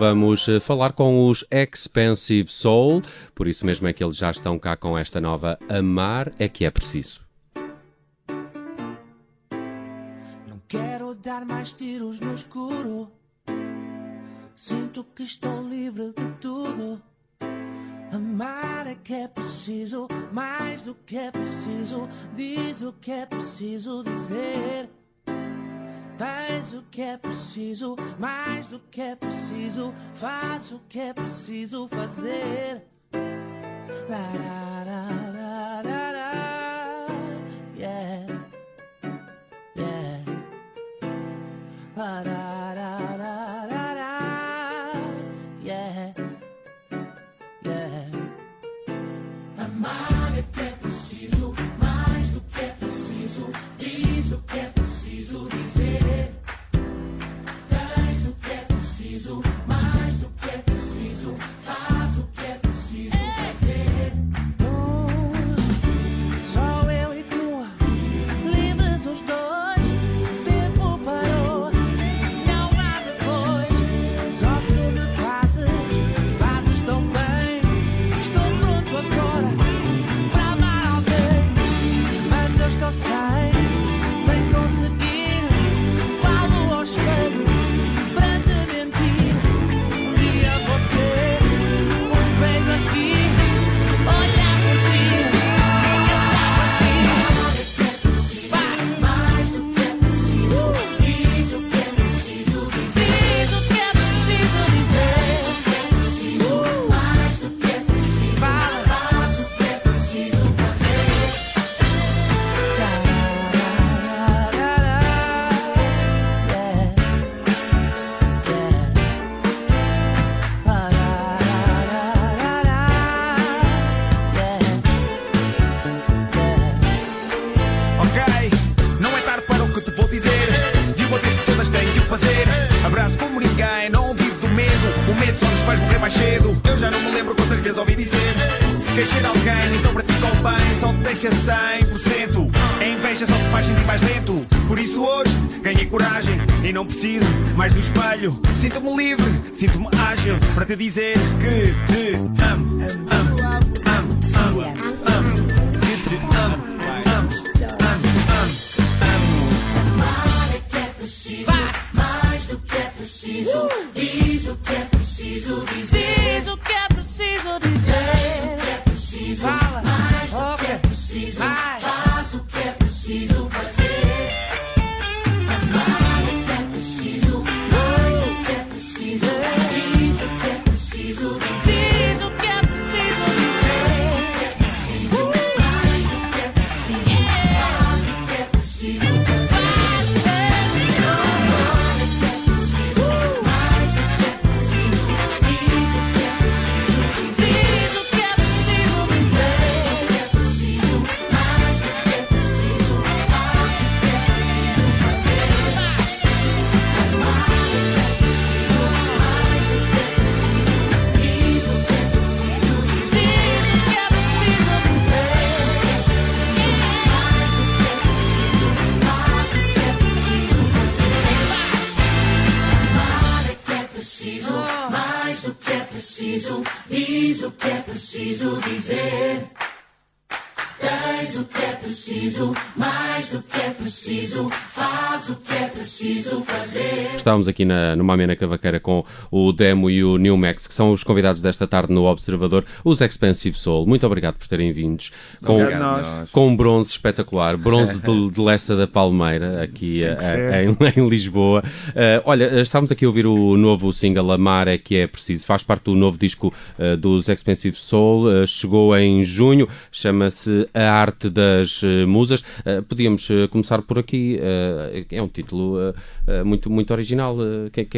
vamos eh, falar com os Expensive Soul, por isso mesmo é que eles já estão cá com esta nova Amar é que é preciso. Não quero dar mais tiros no escuro. Sinto que estou livre de tudo. Amar é que é preciso, mais do que é preciso. Diz o que é preciso dizer. Tens o que é preciso, mais do que é preciso. Faz o que é preciso fazer. La, la, deixa 100%. A inveja só te faz sentir mais lento. Por isso hoje ganhei coragem e não preciso mais do espelho. Sinto-me livre, sinto-me ágil para te dizer que te amo, amo, que Tens o que é preciso, mais do que é preciso, faz o que é preciso fazer. Estávamos aqui na, numa amena cavaqueira com o Demo e o New Max, que são os convidados desta tarde no Observador, os Expensive Soul. Muito obrigado por terem vindos. Com, Obrigado nós. com um bronze espetacular, bronze de, de Lessa da Palmeira, aqui que eh, ser. em, em Lisboa. Eh, olha, estávamos aqui a ouvir o novo single Amar é que é preciso. Faz parte do novo disco eh, dos Expensive Soul. eh, chegou em junho, chama-se A Arte das eh, Musas. Eh, podíamos eh, começar por aqui. é um título muito, muito original.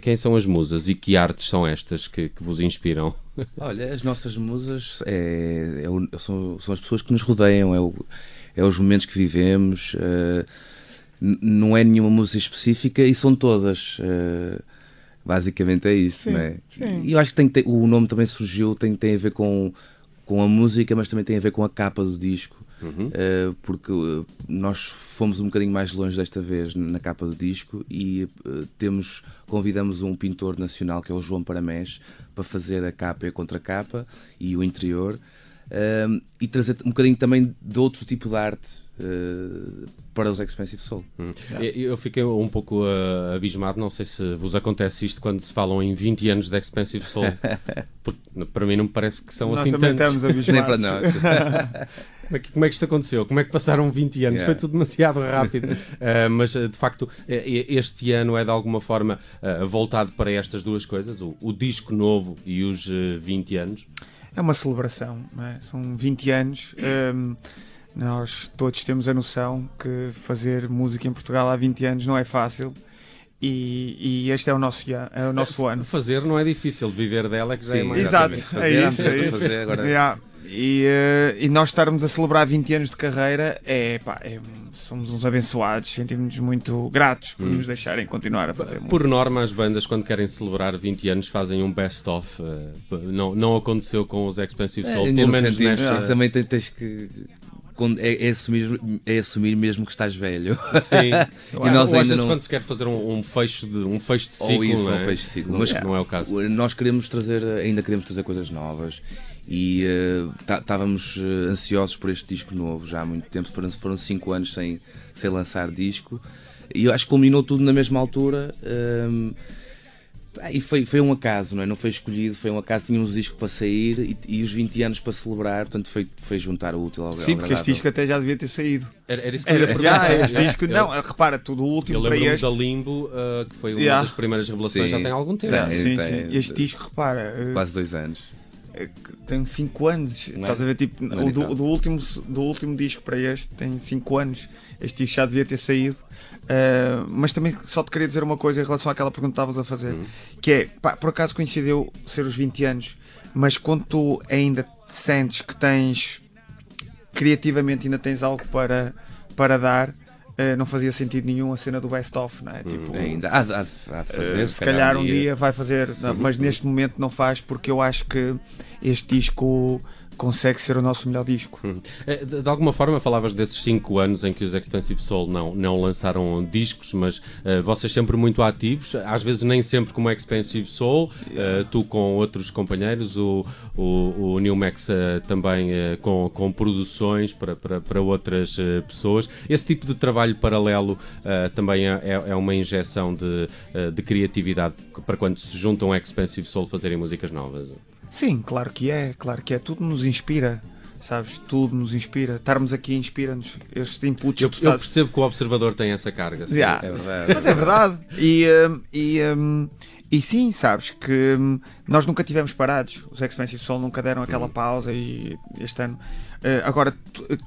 Quem, são as musas e que artes são estas que, que vos inspiram? Olha, as nossas musas é, é o- são, são as pessoas que nos rodeiam, é, o- é os momentos que vivemos. n- não é nenhuma música específica e são todas. basicamente é isso, Sim, não é? sim. E eu acho que tem, que ter- o nome também surgiu, tem, tem a ver com, com a música, mas também tem a ver com a capa do disco. Uh, porque uh, nós fomos um bocadinho mais longe desta vez na capa do disco e uh, temos convidamos um pintor nacional que é o João Paramés para fazer a capa e a contracapa e o interior e trazer um bocadinho também de outro tipo de arte uh, para os Expensive Soul. Hum. Eu fiquei um pouco uh, abismado, não sei se vos acontece isto quando se falam em 20 anos de Expensive Soul, porque para mim não me parece que são Nós assim também tantos. estamos abismados. Nem para nós. Como é, que, como é que isto aconteceu? Como é que passaram 20 anos? Yeah. Foi tudo demasiado rápido. uh, mas, de facto, este ano é de alguma forma uh, voltado para estas duas coisas: o, o disco novo e os uh, 20 anos. É uma celebração, é? são 20 anos. Um, nós todos temos a noção que fazer música em Portugal há 20 anos não é fácil. E, e, este é o nosso, é o nosso ano. Fazer não é difícil, viver dela é que Sim, é mais Exato, é isso. É isso. Fazer, agora... yeah. E, uh, e, nós estarmos a celebrar 20 anos de carreira, é, pá, é, somos uns abençoados, sentimos-nos muito gratos por hum. nos deixarem continuar a fazer. Por norma, as bandas, quando querem celebrar 20 anos, fazem um best-of. Uh, não, não aconteceu com os Expensive Soul, é, pelo menos nesta... Também tens que é, é, assumir, é assumir mesmo que estás velho. Sim. e nós ou ainda não... quando se quer fazer um, um, fecho de um fecho de ciclo, isso, é? um fecho de ciclo. Mas não é o caso. Nós queremos trazer, ainda queremos trazer coisas novas e estávamos uh, uh, ansiosos por este disco novo já há muito tempo. Foram, foram cinco anos sem, sem lançar disco e eu acho que culminou tudo na mesma altura. Uh, e foi, foi um acaso, não é? Não foi escolhido, foi um acaso. Tínhamos o disco para sair e, e os 20 anos para celebrar, portanto foi, foi juntar o útil ao Sim, porque este disco até já devia ter saído. Era, era isso que era, eu ia ah, este disco, não, repara, tudo o último eu para este. da Limbo, uh, que foi uma yeah. das primeiras revelações, sim. já tem algum tempo. Não, sim, sim. Este disco, repara. Uh, Quase dois anos. Eh, tem 5 anos, não estás é? a ver? Tipo, o do, do, último, do último disco para este tem 5 anos. Este disco já devia ter saído. Uh, mas também só te queria dizer uma coisa em relação àquela pergunta que estavas a fazer, uhum. que é, pá, por acaso coincidiu ser os 20 anos, mas quando tu ainda sentes que tens criativamente ainda tens algo para, para dar, Uh, não fazia sentido nenhum a cena do best-of, não é? Hum, tipo, ainda há, há, há fazer, uh, se, calhar, calhar um dia. dia vai fazer, não, uhum. mas neste momento não faz porque eu acho que este disco consegue ser o nosso melhor disco. Hum. É, de alguma forma falavas desses 5 anos em que os Expensive Soul não, não lançaram discos, mas uh, vocês sempre muito ativos, às vezes nem sempre como Expensive Soul, uh, tu com outros companheiros, o, o, o New Max uh, também com, com produções para, para, para outras pessoas. Esse tipo de trabalho paralelo também é, é, é uma injeção de, de criatividade para quando se juntam Expensive Soul fazerem músicas novas. Sim, claro que é, claro que é. Tudo nos inspira, sabes? Tudo nos inspira. Estarmos aqui inspira-nos. Estes inputs. Eu, eu, percebo que o observador tem essa carga. Sim, yeah. é verdade. Mas é verdade. E, um, e, um, e sim, sabes que um, nós nunca tivemos parados. Os Expensive Soul nunca deram aquela hum. pausa e este ano. Uh, agora,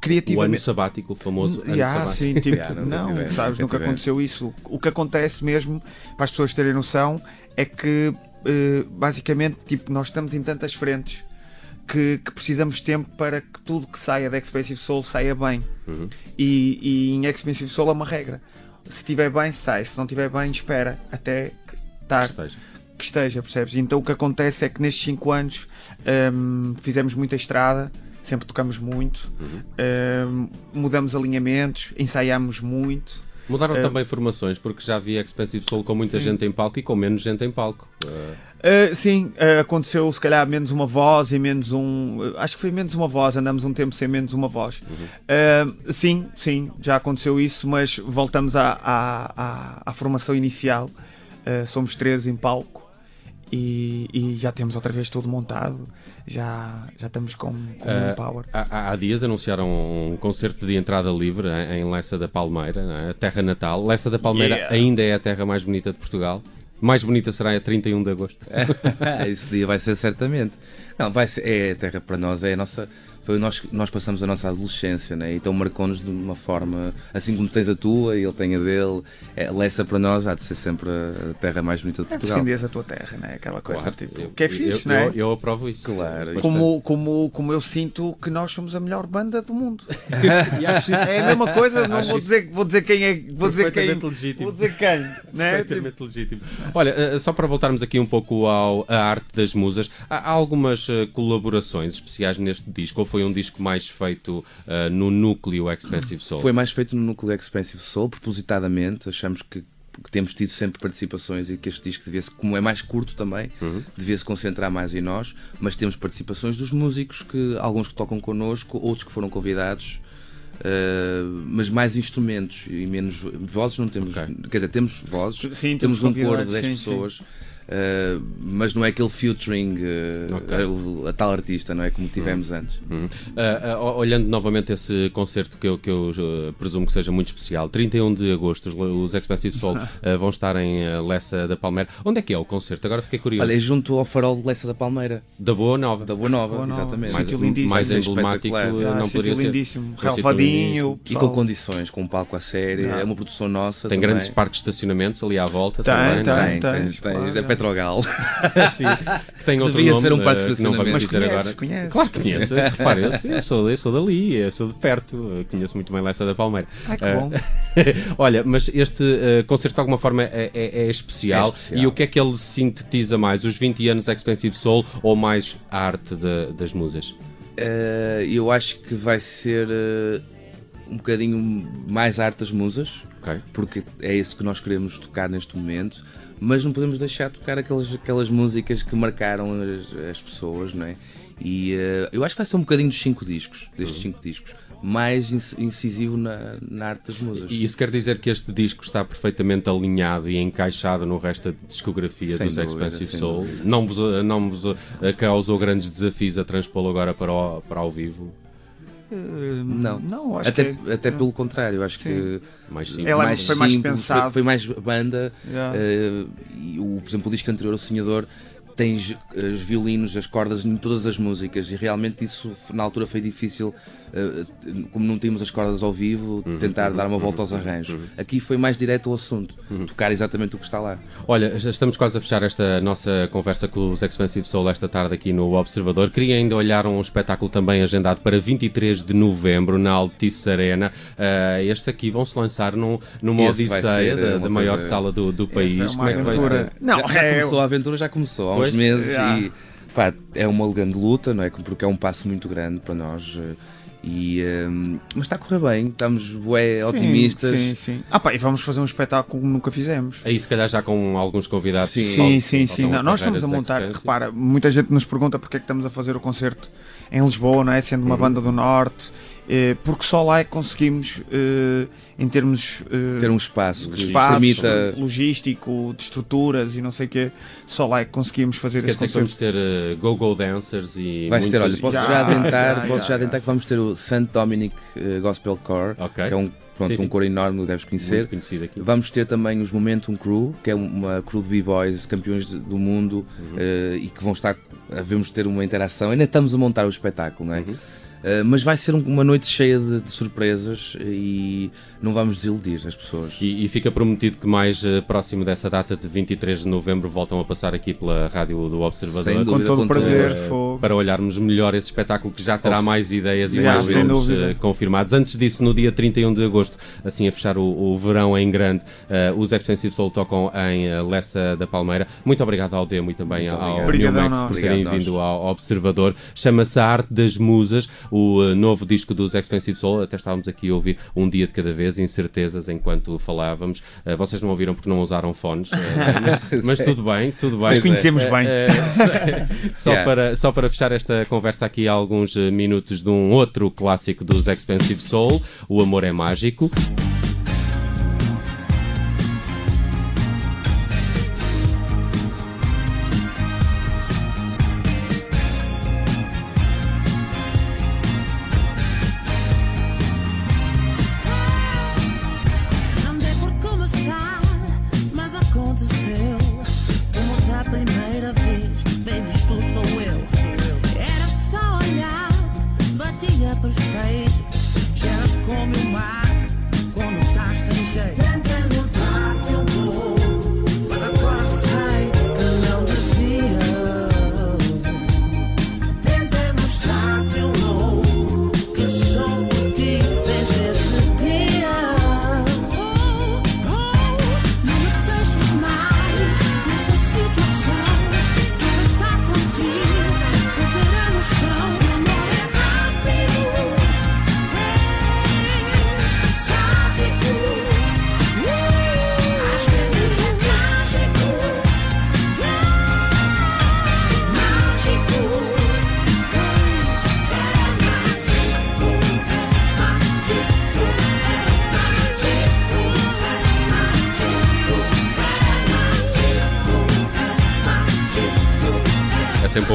criativamente. O ano sabático, o famoso ano yeah, sabático. Sim, tipo, yeah, não, tivemos, sabes, nunca aconteceu isso. O que acontece mesmo, para as pessoas terem noção, é que eh, basicamente, tipo, nós estamos em tantas frentes que, que, precisamos de tempo para que tudo que saia da Expensive Soul saia bem. Uhum. E, e, em Expensive Soul é uma regra. Se estiver bem, sai. Se não estiver bem, espera até estar. Que esteja. Que esteja, percebes? Então o que acontece é que nestes 5 anos um, fizemos muita estrada, sempre tocamos muito, uhum. um, mudamos alinhamentos, ensaiamos muito. Mudaram uh, também formações, porque já havia Expensive Soul com muita sim. gente em palco e com menos gente em palco. Uh... sim, uh, aconteceu se calhar menos uma voz e menos um. acho que foi menos uma voz, andamos um tempo sem menos uma voz. Uhum. sim, sim, já aconteceu isso, mas voltamos à, à, à, à formação inicial. somos três em palco e, e, já temos outra vez tudo montado já, já estamos com, com uh, um power. Há, há, dias anunciaram um concerto de entrada livre em, em Lessa da Palmeira, é? a terra natal. Lessa da Palmeira yeah. ainda é a terra mais bonita de Portugal. Mais bonita será a 31 de agosto. Esse dia vai ser certamente. Não, vai ser, é a terra para nós, é a nossa foi nós nós passamos a nossa adolescência, né? então marcou-nos de uma forma, assim como tens a tua e ele tem a dele, é, Lessa para nós há de ser sempre a terra mais bonita de é Portugal. É a tua terra, né? aquela coisa claro, tipo, eu, que é fixe, eu, né? Eu, eu aprovo isso. Claro. Como, como, como eu sinto que nós somos a melhor banda do mundo. é a mesma coisa, não vou dizer, vou dizer quem é, vou dizer quem, legítimo. vou dizer quem, né? Perfeitamente tipo... legítimo. Olha, eh, só para voltarmos aqui um pouco ao, à arte das musas, há algumas eh, colaborações especiais neste disco, ou foi foi um disco mais feito uh, no núcleo Expensive Soul? Foi mais feito no núcleo Expensive Soul, propositadamente. Achamos que, que temos tido sempre participações e que este disco devia como é mais curto também, uhum. devia se concentrar mais em nós, mas temos participações dos músicos, que alguns que tocam connosco, outros que foram convidados. Uh, mas mais instrumentos e menos vozes não temos. Okay. Quer dizer, temos vozes, sim, temos um coro de 10 pessoas. Sim Uh, mas não é aquele featuring uh, okay. a, a, tal artista, não é? Como tivemos uhum. antes. Uhum. Uh, olhando novamente esse concerto que eu, que eu presumo que seja muito especial, 31 de agosto, os, Expensive Soul vão estar em Lessa da Palmeira. Onde é que é o concerto? Agora fiquei curioso. Olha, é junto ao farol de Lessa da Palmeira. Da Boa Nova. Da Boa Nova, Boa Nova. exatamente. Mais, lindíssimo. mais emblemático ah, não poderia ser. lindíssimo, relvadinho. E com condições, com um palco a sério, ah. é uma produção nossa. Tem também. grandes parques de estacionamentos ali à volta tem, também. Tem, tem, tem, tem, É Petrogal. Sim, que tem outro Devia nome. ser um parque de uh, não vamos dizer conheces, agora. Conheces. Claro que conheço. Repare, eu, eu, sou, eu sou dali, eu sou de perto. Eu conheço muito bem Lessa da Palmeira. Ai, que bom. Uh, olha, mas este uh, concerto de alguma forma é, é, é, especial. é, especial. E o que é que ele sintetiza mais? Os 20 anos Expensive Soul ou mais a arte de, das musas? Uh, eu acho que vai ser um bocadinho mais arte das musas. Okay. Porque é isso que nós queremos tocar neste momento mas não podemos deixar de tocar aquelas, aquelas músicas que marcaram as, as pessoas, não é? E uh, eu acho que vai ser um bocadinho dos cinco discos, destes uhum. cinco discos, mais incisivo na, na arte das músicas. E isso quer dizer que este disco está perfeitamente alinhado e encaixado no resto da discografia sem dos dúvida, Expensive Soul? Não vos, não vos eh, causou grandes desafios a transpô-lo agora para o, para ao vivo? Uh, não, não até, que, até pelo contrário, acho sim. que mais simples. Ela mais foi mais pensado, foi, foi mais banda. Yeah. Uh, e o, por exemplo, o disco anterior, O Sonhador, tens os violinos, as cordas em todas as músicas e realmente isso na altura foi difícil eh, como não tínhamos as cordas ao vivo, uhum, tentar uhum, dar uma uhum, volta aos arranjos. Uhum. Aqui foi mais direto ao assunto, uhum. tocar exatamente o que está lá. Olha, já estamos quase a fechar esta nossa conversa com os Expensive Soul esta tarde aqui no Observador. Queria ainda olhar um espetáculo também agendado para 23 de novembro na Altice Arena. Uh, este aqui vão se lançar num, numa Esse odisseia da, da maior coisa... sala do, do país. É Como é que vai ser? Não, já, já é... começou a aventura, já começou há uns pois? meses e pá, é uma grande luta, não é? Porque é um passo muito grande para nós. Uh, e, um, mas está a correr bem, estamos bué, otimistas. Sim, sim. Ah, pá, e vamos fazer um espetáculo como nunca fizemos. Aí, se calhar, já com alguns convidados. Sim, sim, sim. sim. Não, nós estamos a montar. Repara, muita gente nos pergunta porque é que estamos a fazer o concerto em Lisboa, não é? Sendo uma uhum. banda do Norte, eh, porque só lá é que conseguimos. Eh, em termos uh, ter um espaço que espaço, permita logístico, de estruturas e não sei o quê, só lá é que conseguimos fazer Quer dizer que vamos ter uh, go-go dancers e vais ter, olha, posso já, já adiantar, já, posso já, já adiantar que vamos ter o St. Dominic uh, Gospel Core, okay. que é um pronto, sim, um coro enorme, deves conhecer. Vamos ter também os Momentum Crew, que é uma crew de b-boys, campeões do mundo, uhum. uh, e que vão estar, vamos ter uma interação. Ainda estamos a montar o espetáculo, não é? Uhum. Uh, mas vai ser uma noite cheia de, de, surpresas e não vamos desiludir as pessoas. E, e fica prometido que mais uh, próximo dessa data de 23 de novembro voltam a passar aqui pela rádio do Observador. Sem dúvida, com todo o prazer. Uh, para olharmos melhor esse espetáculo que já terá mais ideias e mais nomes confirmados. Antes disso, no dia 31 de agosto, assim a fechar o, o verão em grande, os Expensive Soul tocam em Lessa da Palmeira. Muito obrigado ao Demo e também Muito ao New por terem vindo ao Observador. Chama-se A Arte das Musas o uh, novo disco dos Expensive Soul. Até estávamos aqui a ouvir um dia de cada vez, incertezas enquanto falávamos. Uh, vocês não ouviram porque não usaram fones, uh, mas, mas, tudo bem, tudo bem. Mas conhecemos bem. só, yeah. para, só para fechar esta conversa aqui, alguns minutos de um outro clássico dos Expensive Soul, O Amor é Mágico. Perfeito, geras como o mar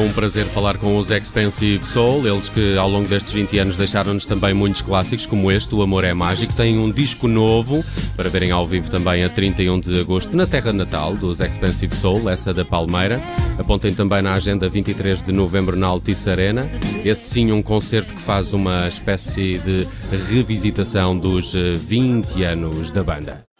um prazer falar com os Expensive Soul, eles que ao longo destes 20 anos deixaram-nos também muitos clássicos, como este, O Amor é Mágico. Tem um disco novo para verem ao vivo também a 31 de agosto na terra natal dos Expensive Soul, essa da Palmeira. Apontem também na agenda 23 de novembro na Altice Arena. Esse sim, um concerto que faz uma espécie de revisitação dos 20 eh, anos da banda.